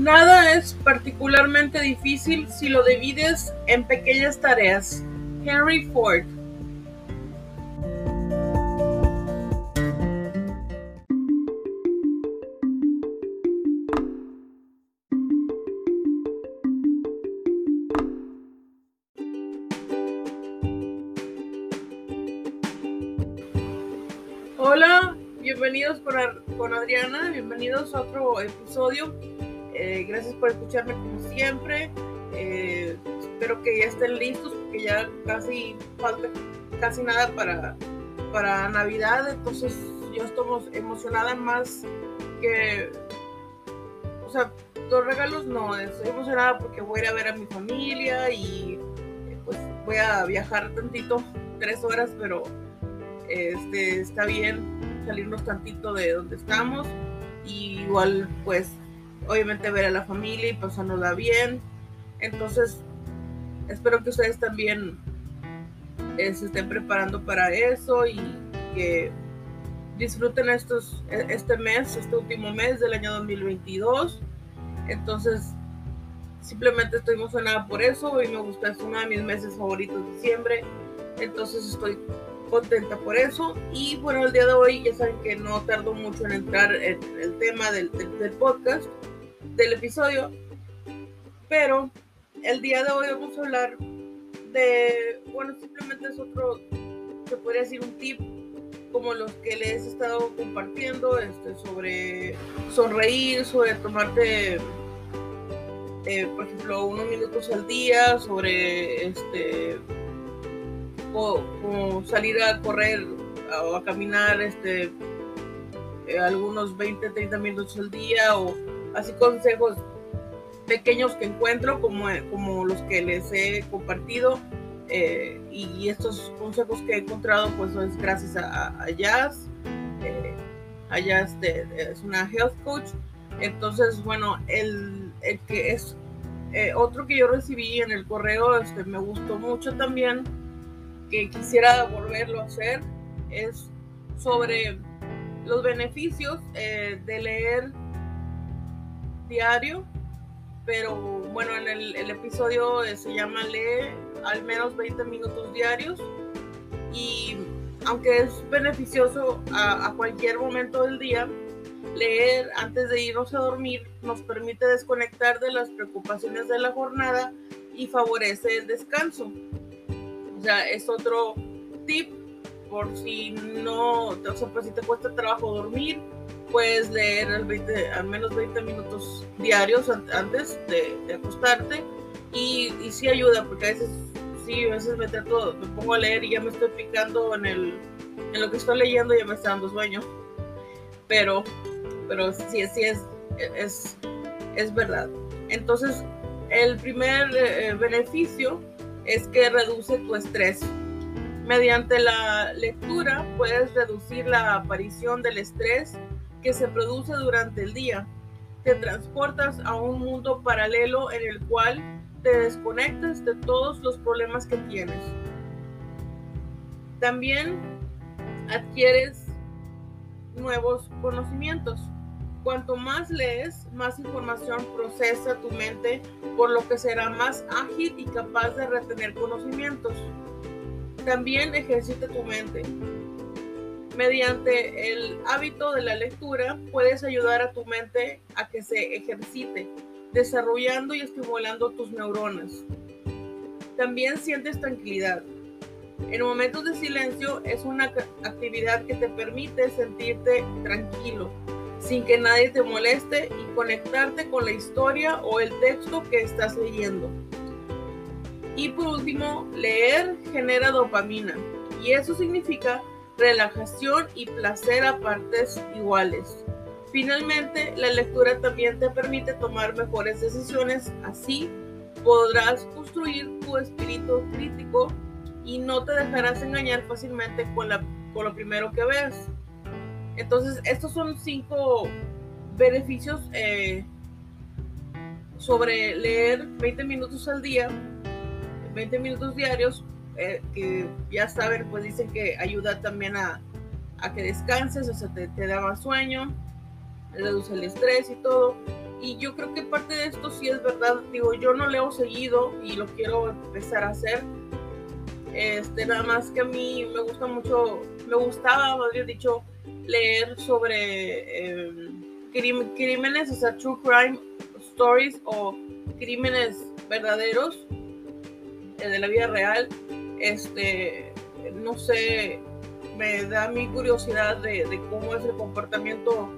Nada es particularmente difícil si lo divides en pequeñas tareas. Henry Ford. Hola, bienvenidos con, Adriana, bienvenidos a otro episodio. Eh, gracias por escucharme como siempre. Eh, espero que ya estén listos porque ya casi falta casi nada para, para Navidad. Entonces yo estoy emocionada más que... O sea, los regalos no, estoy emocionada porque voy a ir a ver a mi familia y pues voy a viajar tantito, tres horas, pero este, está bien salirnos tantito de donde estamos y igual pues obviamente ver a la familia y pasárnosla bien. Entonces, espero que ustedes también eh, se estén preparando para eso y que disfruten estos, e, este mes, este último mes del año 2022. Entonces, simplemente estoy emocionada por eso y me gusta, es uno de mis meses favoritos, diciembre. Entonces, estoy contenta por eso. Y bueno, el día de hoy ya saben que no tardo mucho en entrar en el tema del, podcast, del episodio. Pero el día de hoy vamos a hablar de, bueno, simplemente es otro, se podría decir un tip como los que les he estado compartiendo este, sobre sonreír, sobre tomarte, eh, por ejemplo, unos minutos al día, sobre este como salir a correr o a caminar este, eh, algunos 20, 30 minutos al día o así consejos pequeños que encuentro como, como los que les he compartido eh, y, estos consejos que he encontrado pues es gracias a, Jazz eh, a Jazz es una health coach. Entonces bueno el, el que es otro que yo recibí en el correo este, me gustó mucho también que quisiera volverlo a hacer es sobre los beneficios eh, de leer diario, pero bueno, en el, episodio eh, se llama Lee al menos 20 minutos diarios y aunque es beneficioso a, cualquier momento del día, leer antes de irnos a dormir nos permite desconectar de las preocupaciones de la jornada y favorece el descanso. O es otro tip por si no, o sea, pues si te cuesta trabajo dormir, puedes leer al, 20, al menos 20 minutos diarios antes de, acostarte y, y, sí ayuda porque a veces sí, a veces me trato, me pongo a leer y ya me estoy picando en el lo que estoy leyendo ya me está dando sueño. Pero pero sí, sí es es, es verdad. Entonces, el primer eh, beneficio es que reduce tu estrés. Mediante la lectura puedes reducir la aparición del estrés que se produce durante el día. Te transportas a un mundo paralelo en el cual te desconectas de todos los problemas que tienes. También adquieres nuevos conocimientos. Cuanto más lees, más información procesa tu mente, por lo que será más ágil y capaz de retener conocimientos. También ejercita tu mente. Mediante el hábito de la lectura, puedes ayudar a tu mente a que se ejercite, desarrollando y estimulando tus neuronas. También sientes tranquilidad. En momentos de silencio es una actividad que te permite sentirte tranquilo, sin que nadie te moleste y conectarte con la historia o el texto que estás leyendo. Y por último, leer genera dopamina y eso significa relajación y placer a partes iguales. Finalmente, la lectura también te permite tomar mejores decisiones, así podrás construir tu espíritu crítico y no te dejarás engañar fácilmente con, la, con lo primero que ves. Entonces, estos son cinco beneficios eh, sobre leer 20 minutos al día, 20 minutos diarios, eh, que ya saben, pues dicen que ayuda también a, que descanses, o sea, te, da más sueño, reduce el estrés y todo. y yo creo que parte de esto sí es verdad. Digo, yo no leo seguido y lo quiero empezar a hacer. Este, nada más que a mí me gusta mucho, me gustaba, habría dicho, leer sobre eh, crímenes, o sea, true crime stories o crímenes verdaderos de la vida real. Este, no sé, me da mi curiosidad de, cómo es el comportamiento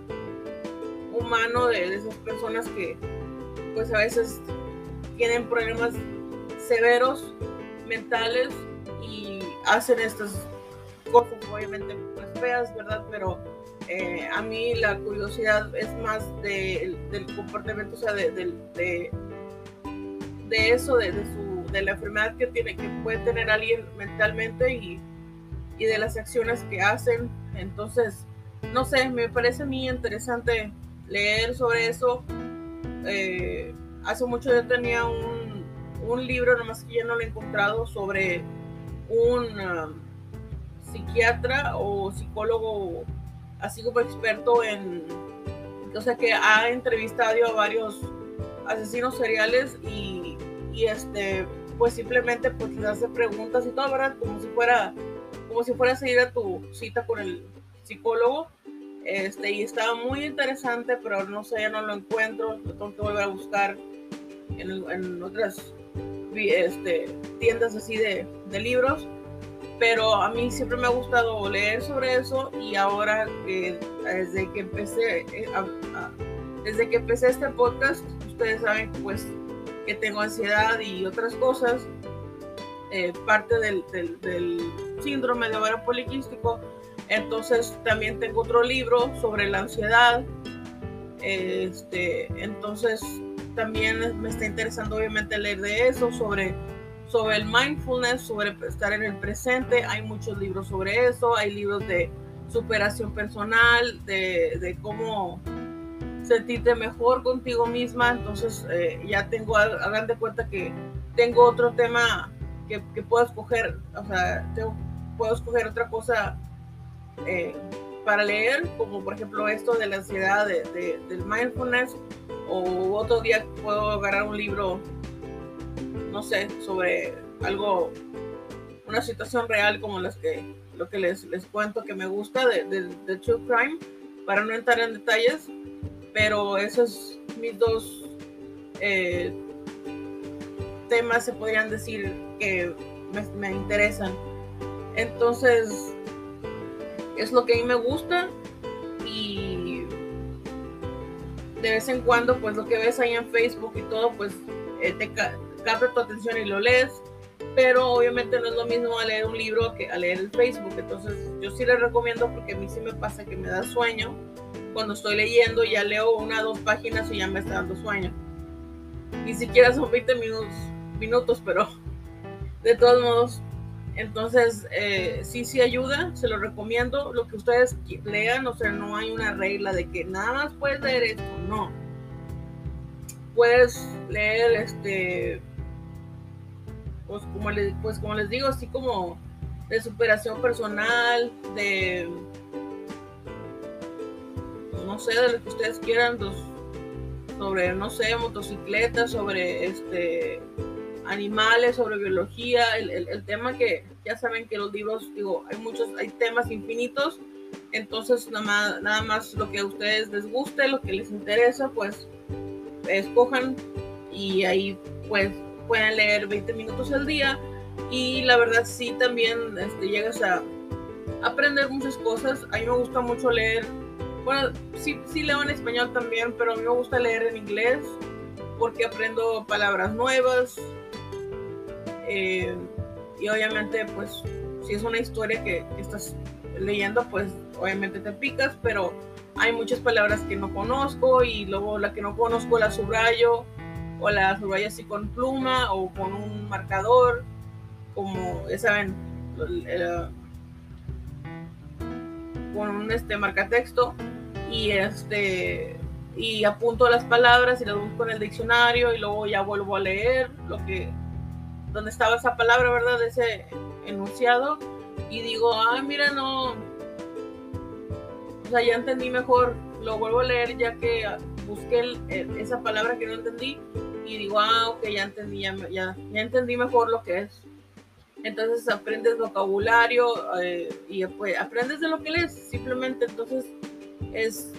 humano de, esas personas que pues a veces tienen problemas severos mentales y hacen estas cosas obviamente pues, feas, ¿verdad? Pero eh, a mí la curiosidad es más del comportamiento, o sea, de, de, de eso, de, su, de la enfermedad que, tiene, que puede tener alguien mentalmente y, y de las acciones que hacen. Entonces, no sé, me parece a mí interesante leer sobre eso. Eh, hace mucho yo tenía un, un, libro, nomás que ya no lo he encontrado, sobre un um, psiquiatra o psicólogo, así como experto en, o sea, que ha entrevistado a varios asesinos seriales y, y este, pues simplemente pues les hace preguntas y todo, ¿verdad? Como si fuera, como si fueras a ir a tu cita con el psicólogo este, y estaba muy interesante, pero no sé, ya no lo encuentro. Tengo que volver a buscar en, en otras este, tiendas así de, de, libros. Pero a mí siempre me ha gustado leer sobre eso y ahora desde que empecé eh, desde que empecé este podcast, ustedes saben pues que tengo ansiedad y otras cosas, eh, parte del, síndrome de ovario poliquístico entonces también tengo otro libro sobre la ansiedad. Este, entonces también me está interesando obviamente leer de eso, sobre, sobre el mindfulness, sobre estar en el presente. Hay muchos libros sobre eso, hay libros de superación personal, de cómo sentirte mejor contigo misma. Entonces eh, ya tengo, hagan de cuenta que tengo otro tema que, que puedo escoger, o sea, puedo escoger otra cosa eh, para leer, como por ejemplo esto de la ansiedad, de, del mindfulness, o otro día puedo agarrar un libro, no sé, sobre algo, una situación real como las que, lo que les, les cuento que me gusta de, de, True Crime, para no entrar en detalles, pero esos mis dos eh, temas se podrían decir que me, interesan. Entonces, es lo que a mí me gusta y de vez en cuando pues lo que ves ahí en Facebook y todo pues eh, te capta tu atención y lo lees pero obviamente no es lo mismo a leer un libro que a leer el Facebook entonces yo sí les recomiendo porque a mí sí me pasa que me da sueño cuando estoy leyendo ya leo una o dos páginas y ya me está dando sueño ni siquiera son 20 minutos minutos pero de todos modos entonces, eh, sí, sí ayuda, se lo recomiendo. Lo que ustedes lean, o sea, no hay una regla de que nada más puedes leer esto, no. Puedes leer, este, pues como, les, pues como les digo, así como de superación personal, de, no sé, de lo que ustedes quieran, pues, sobre, no sé, motocicletas, sobre, este, animales, sobre biología, el, tema que ya saben que los libros, digo, hay muchos, hay temas infinitos, entonces nada más, nada más lo que a ustedes les guste, lo que les interesa, pues escojan y ahí pues pueden leer 20 minutos al día y la verdad sí también este, llegas a aprender muchas cosas, a mí me gusta mucho leer, bueno, sí, sí leo en español también, pero a mí me gusta leer en inglés porque aprendo palabras nuevas, eh, y obviamente, pues, si es una historia que, estás leyendo, pues obviamente te picas, pero hay muchas palabras que no conozco y luego la que no conozco la subrayo o la subrayo así con pluma o con un marcador, como ya saben, con un este marcatexto y este y apunto las palabras y las busco en el diccionario y luego ya vuelvo a leer lo que donde estaba esa palabra, ¿verdad? De ese enunciado. Y digo, ah, mira, no. O sea, ya entendí mejor. Lo vuelvo a leer ya que busqué esa palabra que no entendí y digo, ah, ok, ya entendí, ya, ya, entendí mejor lo que es. Entonces aprendes vocabulario eh, y pues, aprendes de lo que lees, simplemente entonces es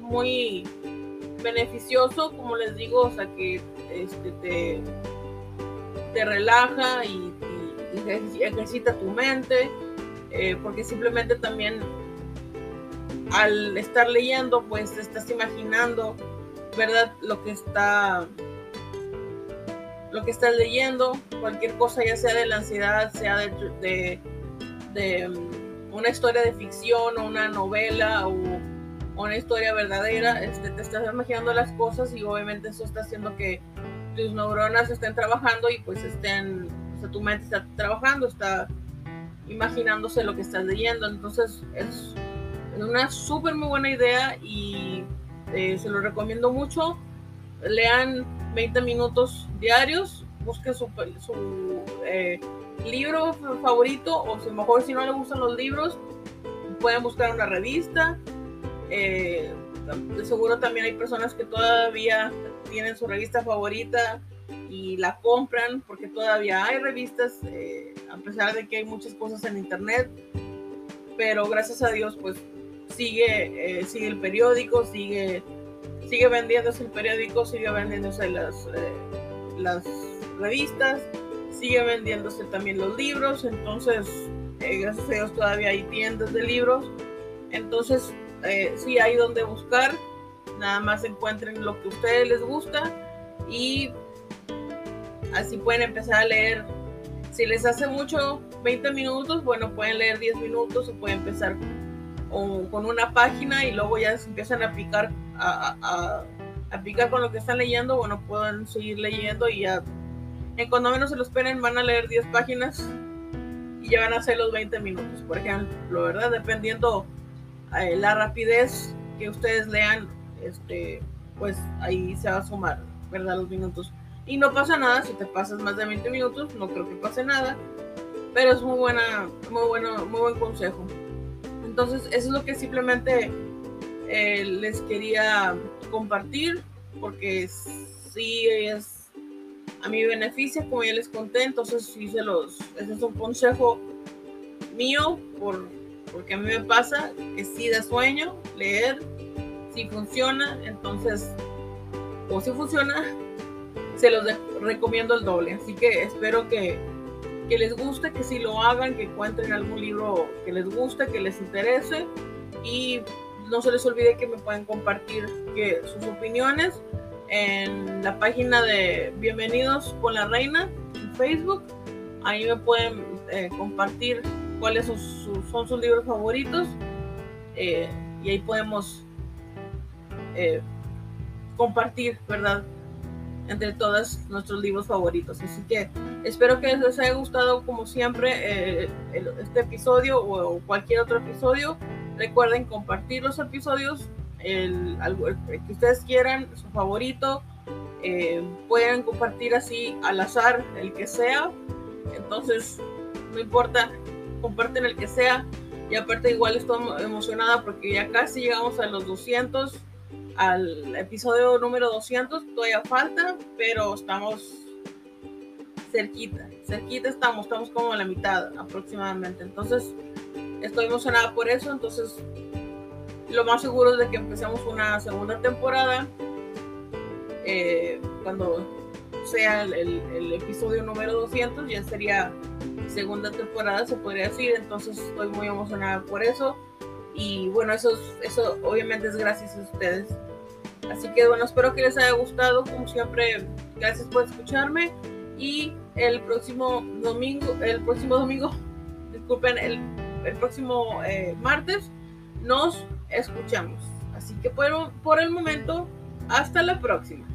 muy beneficioso, como les digo, o sea que este, te, te relaja y, ejercita tu mente, eh, porque simplemente también al estar leyendo, pues estás imaginando, ¿verdad? Lo que está lo que estás leyendo, cualquier cosa, ya sea de la ansiedad, sea de, de, mm, una historia de ficción o una novela o, una historia verdadera, este, te estás imaginando las cosas y obviamente eso está haciendo que tus neuronas estén trabajando y pues estén, o sea, tu mente está trabajando, está imaginándose lo que estás leyendo, entonces es una súper muy buena idea y eh, se lo recomiendo mucho. Lean 20 minutos diarios, busquen su, eh, libro favorito o si mejor si no le gustan los libros, pueden buscar una revista. Eh, de seguro también hay personas que todavía tienen su revista favorita y la compran porque todavía hay revistas, a pesar de que hay muchas cosas en internet. Pero gracias a Dios, pues sigue, eh, sigue el periódico, sigue, sigue vendiéndose el periódico, sigue vendiéndose las, eh, las revistas, sigue vendiéndose también los libros, entonces eh, gracias a Dios todavía hay tiendas de libros, entonces sí hay donde buscar, nada más encuentren lo que a ustedes les gusta y así pueden empezar a leer. Si les hace mucho 20 minutos, bueno, pueden leer 10 minutos o pueden empezar o con una página y luego ya se empiezan a picar a, a, con lo que están leyendo, bueno, pueden seguir leyendo y ya en cuando menos se lo esperen van a leer 10 páginas y ya van a ser los 20 minutos, por ejemplo, ¿verdad? Dependiendo eh, la rapidez que ustedes lean, este, pues ahí se va a sumar, ¿verdad? Los minutos. Y no pasa nada si te pasas más de 20 minutos, no creo que pase nada, pero es muy buena, muy bueno, muy buen consejo. Entonces, eso es lo que simplemente eh, les quería compartir, porque sí es a mi beneficio, como ya les conté, entonces sí se los, ese es un consejo mío, por, porque a mí me pasa que sí da sueño leer, si funciona, entonces, o si funciona, se los recomiendo el doble. Así que espero que que les guste, que si lo hagan, que encuentren algún libro que les guste, que les interese y no se les olvide que me pueden compartir que, sus opiniones en la página de Bienvenidos con la Reina en Facebook. Ahí me pueden eh, compartir cuáles son, sus libros favoritos eh, y ahí podemos eh, compartir, ¿verdad? entre todos nuestros libros favoritos. Así que espero que les haya gustado como siempre eh, este episodio o, cualquier otro episodio. Recuerden compartir los episodios, el, que ustedes quieran, su favorito. Pueden compartir así al azar el que sea. Entonces, no importa, comparten el que sea. Y aparte igual estoy emocionada porque ya casi llegamos a los 200 al episodio número 200. Todavía falta, pero estamos cerquita. Cerquita estamos, estamos como a la mitad aproximadamente. Entonces, estoy emocionada por eso. Entonces, lo más seguro es de que empecemos una segunda temporada. Eh, cuando sea el, el, episodio número 200, ya sería segunda temporada, se podría decir. Entonces, estoy muy emocionada por eso. Y bueno, eso, eso obviamente es gracias a ustedes. Así que bueno, espero que les haya gustado. Como siempre, gracias por escucharme. Y el próximo domingo, el próximo domingo, disculpen, el, el próximo eh, martes nos escuchamos. Así que por, por el momento, hasta la próxima.